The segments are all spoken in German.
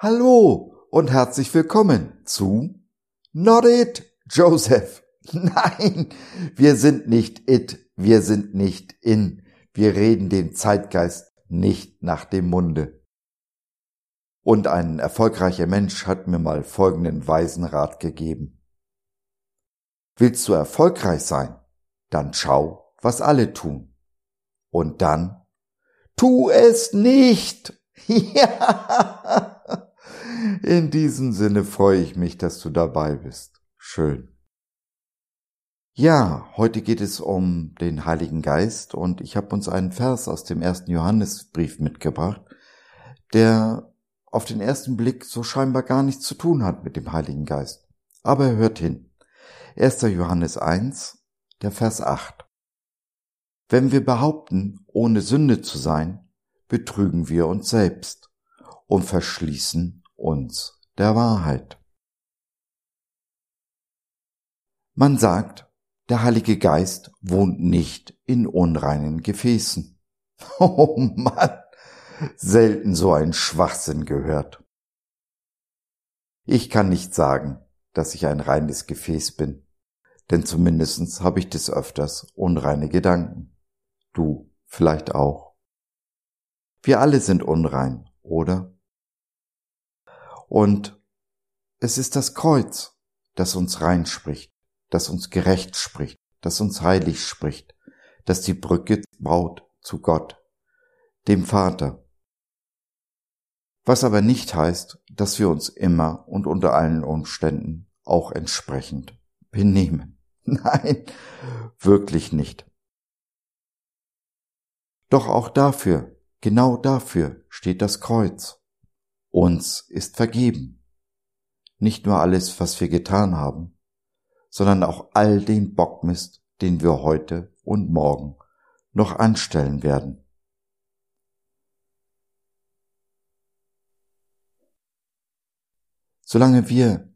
Hallo und herzlich willkommen zu Not It, Joseph. Nein, wir sind nicht it, wir sind nicht in, wir reden dem Zeitgeist nicht nach dem Munde. Und ein erfolgreicher Mensch hat mir mal folgenden weisen Rat gegeben. Willst du erfolgreich sein, dann schau, was alle tun. Und dann tu es nicht. Ja. In diesem Sinne freue ich mich, dass du dabei bist. Schön. Ja, heute geht es um den Heiligen Geist und ich habe uns einen Vers aus dem ersten Johannesbrief mitgebracht, der auf den ersten Blick so scheinbar gar nichts zu tun hat mit dem Heiligen Geist. Aber hört hin. 1. Johannes 1, der Vers 8. Wenn wir behaupten, ohne Sünde zu sein, betrügen wir uns selbst und verschließen uns der Wahrheit. Man sagt, der Heilige Geist wohnt nicht in unreinen Gefäßen. Oh Mann, selten so ein Schwachsinn gehört. Ich kann nicht sagen, dass ich ein reines Gefäß bin, denn zumindestens habe ich des Öfters unreine Gedanken. Du vielleicht auch. Wir alle sind unrein, oder? Und es ist das Kreuz, das uns rein spricht das uns gerecht spricht, das uns heilig spricht, das die Brücke baut zu Gott, dem Vater. Was aber nicht heißt, dass wir uns immer und unter allen Umständen auch entsprechend benehmen. Nein, wirklich nicht. Doch auch dafür, genau dafür steht das Kreuz. Uns ist vergeben. Nicht nur alles, was wir getan haben, sondern auch all den Bockmist, den wir heute und morgen noch anstellen werden. Solange wir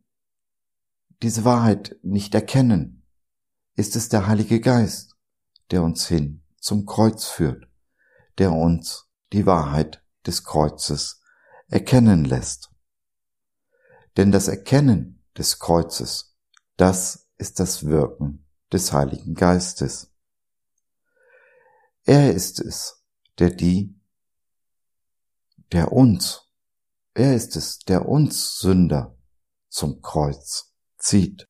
diese Wahrheit nicht erkennen, ist es der Heilige Geist, der uns hin zum Kreuz führt, der uns die Wahrheit des Kreuzes erkennen lässt. Denn das Erkennen des Kreuzes, das ist das Wirken des Heiligen Geistes. Er ist es, der die, der uns, er ist es, der uns Sünder zum Kreuz zieht.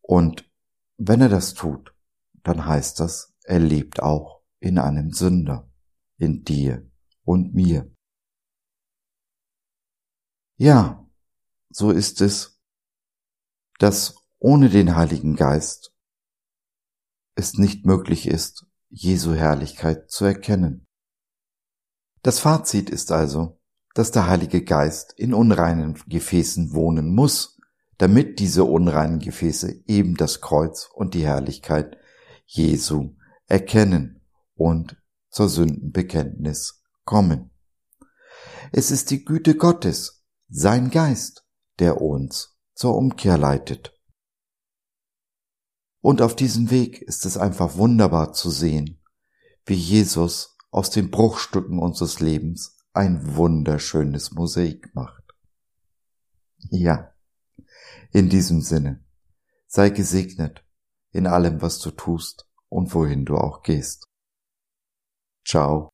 Und wenn er das tut, dann heißt das, er lebt auch in einem Sünder, in dir und mir. Ja, so ist es dass ohne den Heiligen Geist es nicht möglich ist, Jesu Herrlichkeit zu erkennen. Das Fazit ist also, dass der Heilige Geist in unreinen Gefäßen wohnen muss, damit diese unreinen Gefäße eben das Kreuz und die Herrlichkeit Jesu erkennen und zur Sündenbekenntnis kommen. Es ist die Güte Gottes, sein Geist, der uns zur Umkehr leitet. Und auf diesem Weg ist es einfach wunderbar zu sehen, wie Jesus aus den Bruchstücken unseres Lebens ein wunderschönes Mosaik macht. Ja, in diesem Sinne, sei gesegnet in allem, was du tust und wohin du auch gehst. Ciao.